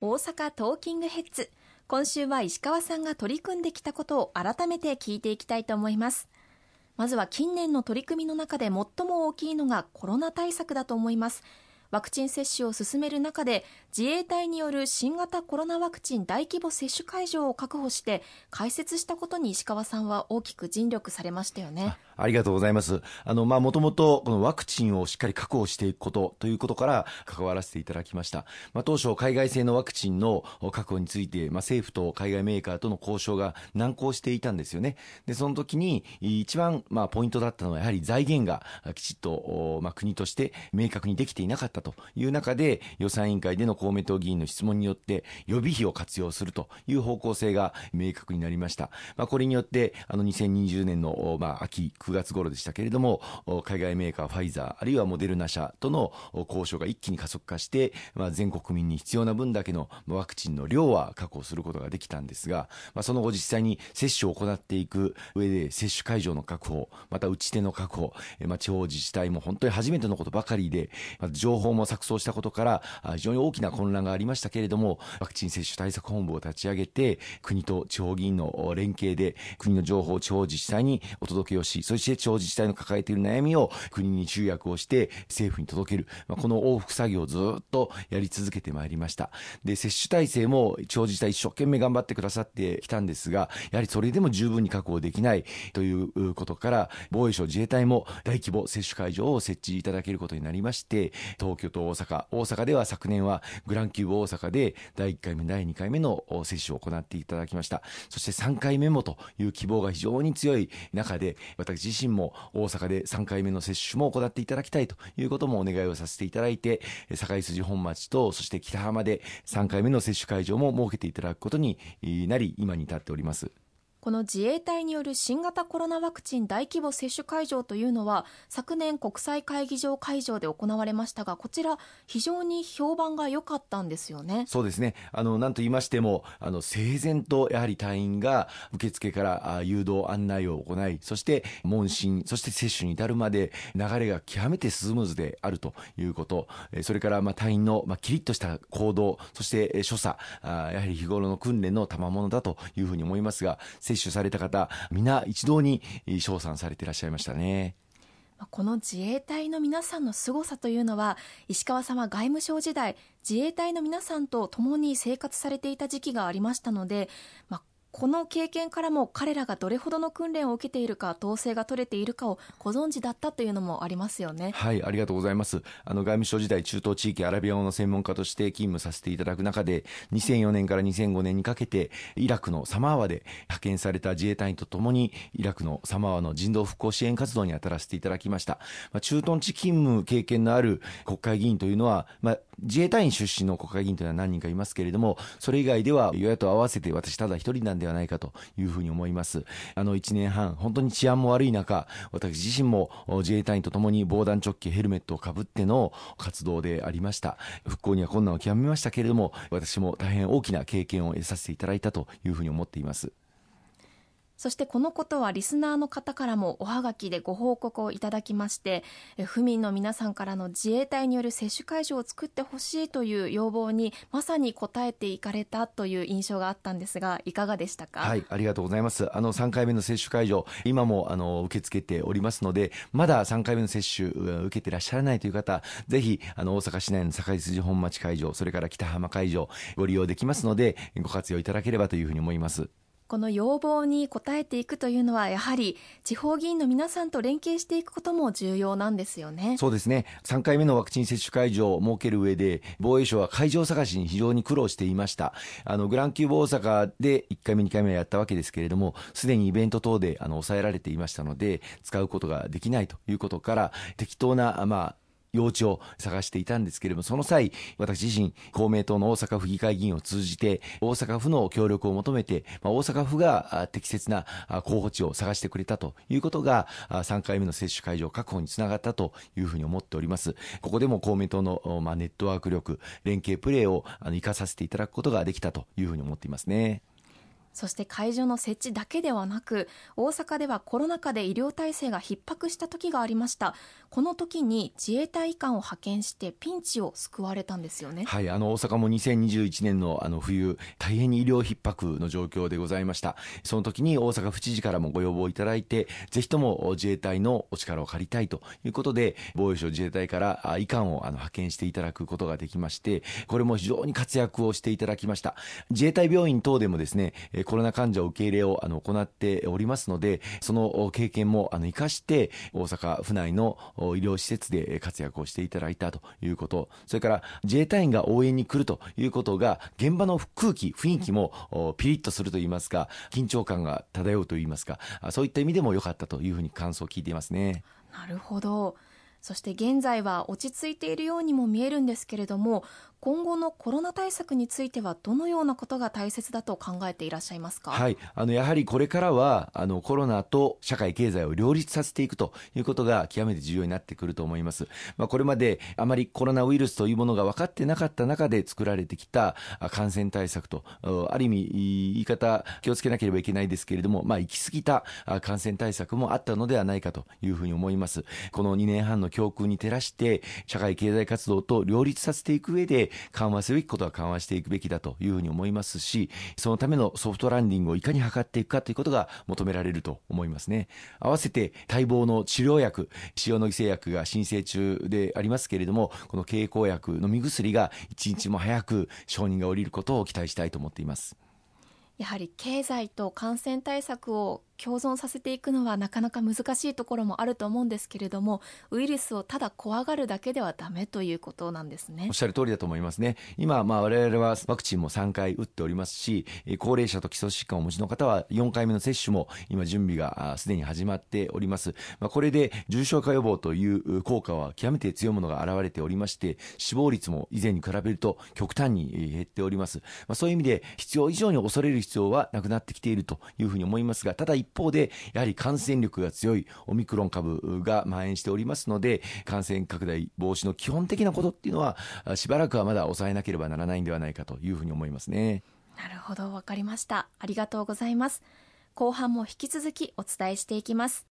大阪トーキングヘッズ。今週は石川さんが取り組んできたことを改めて聞いていきたいと思います。まずは近年の取り組みの中で最も大きいのがコロナ対策だと思います。ワクチン接種を進める中で自衛隊による新型コロナワクチン大規模接種会場を確保して開設したことに石川さんは大きく尽力されましたよね。ありがとうございます。あの、まあ、もともと、このワクチンをしっかり確保していくことということから関わらせていただきました。まあ、当初、海外製のワクチンの確保について、まあ、政府と海外メーカーとの交渉が難航していたんですよね。で、その時に、一番、まあ、ポイントだったのは、やはり財源がきちっと、まあ、国として明確にできていなかったという中で、予算委員会での公明党議員の質問によって、予備費を活用するという方向性が明確になりました。まあ、これによって、あの、2020年の、まあ、秋、9月頃でしたけれども、海外メーカーファイザー、あるいはモデルナ社との交渉が一気に加速化して、まあ、全国民に必要な分だけのワクチンの量は確保することができたんですが、まあ、その後実際に接種を行っていく上で接種会場の確保、また打ち手の確保、まあ、地方自治体も本当に初めてのことばかりで、まあ、情報も錯綜したことから、非常に大きな混乱がありましたけれども、ワクチン接種対策本部を立ち上げて、国と地方議員の連携で、国の情報を地方自治体にお届けをし、そして地方自治体の抱えている悩みを国に集約をして政府に届ける、まあ、この往復作業をずっとやり続けてまいりました。で接種体制も地方自治体一生懸命頑張ってくださってきたんですがやはりそれでも十分に確保できないということから防衛省自衛隊も大規模接種会場を設置いただけることになりまして東京と大阪大阪では昨年はグランキューブ大阪で第1回目第2回目の接種を行っていただきました。そして3回目もという希望が非常に強い中で私自身も大阪で3回目の接種も行っていただきたいということもお願いをさせていただいて、堺筋本町と、そして北浜で3回目の接種会場も設けていただくことになり、今に至っております。この自衛隊による新型コロナワクチン大規模接種会場というのは昨年国際会議場会場で行われましたがこちら非常に評判が良かったんですよね。そうですね。あの何と言いましてもあの整然とやはり隊員が受付から誘導案内を行いそして問診そして接種に至るまで流れが極めてスムーズであるということ。それからまあ隊員のまあキリッとした行動そして所作やはり日頃の訓練の賜物だというふうに思いますが接種された方、皆一堂に称賛されていらっしゃいましたね。この自衛隊の皆さんの凄さというのは石川さんは外務省時代自衛隊の皆さんと共に生活されていた時期がありましたので、まあ、この経験からも彼らがどれほどの訓練を受けているか統制が取れているかをご存知だったというのもありますよね。はいありがとうございます。あの外務省時代中東地域アラビア語の専門家として勤務させていただく中で2004年から2005年にかけてイラクのサマーワで派遣された自衛隊員とともにイラクのサマーワの人道復興支援活動に当たらせていただきました、まあ、駐屯地勤務経験のある国会議員というのは、まあ、自衛隊員出身の国会議員というのは何人かいますけれどもそれ以外では与野党合わせて私ただ一人なんではないかというふうに思います。あの1年半、本当に治安も悪い中、私自身も自衛隊員とともに防弾チョッキ、ヘルメットをかぶっての活動でありました。復興には困難を極めましたけれども、私も大変大きな経験を得させていただいたというふうに思っています。そしてこのことはリスナーの方からもおはがきでご報告をいただきまして府民の皆さんからの自衛隊による接種会場を作ってほしいという要望にまさに応えていかれたという印象があったんですがいかがでしたか？はいありがとうございます。あの3回目の接種会場今もあの受け付けておりますのでまだ3回目の接種受けていらっしゃらないという方ぜひあの大阪市内の堺筋本町会場それから北浜会場ご利用できますのでご活用いただければというふうに思います。この要望に応えていくというのはやはり地方議員の皆さんと連携していくことも重要なんですよね。そうですね。3回目のワクチン接種会場を設ける上で防衛省は会場探しに非常に苦労していました。あのグランキューブ大阪で1回目2回目はやったわけですけれどもすでにイベント等であの抑えられていましたので使うことができないということから適当なまあ用地を探していたんですけれども、その際、私自身、公明党の大阪府議会議員を通じて、大阪府の協力を求めて、まあ、大阪府が適切な候補地を探してくれたということが、3回目の接種会場確保につながったというふうに思っております。ここでも公明党の、まあ、ネットワーク力、連携プレーを生かさせていただくことができたというふうに思っていますね。そして会場の設置だけではなく大阪ではコロナ禍で医療体制が逼迫した時がありました。この時に自衛隊医官を派遣してピンチを救われたんですよね。はいあの大阪も2021年のあの冬大変に医療逼迫の状況でございました。その時に大阪府知事からもご要望いただいてぜひとも自衛隊のお力を借りたいということで防衛省自衛隊から医官をあの派遣していただくことができましてこれも非常に活躍をしていただきました。自衛隊病院等でもですねコロナ患者受け入れをあの行っておりますので、その経験もあの生かして、大阪府内の医療施設で活躍をしていただいたということ、それから自衛隊員が応援に来るということが、現場の空気、雰囲気もピリッとするといいますか、緊張感が漂うといいますか、そういった意味でも良かったというふうに感想を聞いていますね。なるほど。そして現在は落ち着いているようにも見えるんですけれども今後のコロナ対策についてはどのようなことが大切だと考えていらっしゃいますか、はい、あのやはりこれからはあのコロナと社会経済を両立させていくということが極めて重要になってくると思います、まあ、これまであまりコロナウイルスというものが分かってなかった中で作られてきた感染対策とある意味言い方気をつけなければいけないですけれども、まあ、行き過ぎた感染対策もあったのではないかというふうに思います。この2年半の教訓に照らして社会経済活動と両立させていく上で緩和すべきことは緩和していくべきだというふうに思いますし、そのためのソフトランディングをいかに図っていくかということが求められると思いますね。合わせて待望の治療薬、塩野義製薬が申請中でありますけれども、この経口薬、飲み薬が一日も早く承認が下りることを期待したいと思っています。やはり経済と感染対策を共存させていくのはなかなか難しいところもあると思うんですけれどもウイルスをただ怖がるだけではダメということなんですね。おっしゃる通りだと思いますね。今まあ我々はワクチンも3回打っておりますし高齢者と基礎疾患をお持ちの方は4回目の接種も今準備がすでに始まっております。まあこれで重症化予防という効果は極めて強いものが現れておりまして死亡率も以前に比べると極端に減っております。まあそういう意味で必要以上に恐れる必要はなくなってきているというふうに思いますがただ一方で、やはり感染力が強いオミクロン株が蔓延しておりますので、感染拡大防止の基本的なことっていうのは、しばらくはまだ抑えなければならないんではないかというふうに思いますね。なるほど、わかりました。ありがとうございます。後半も引き続きお伝えしていきます。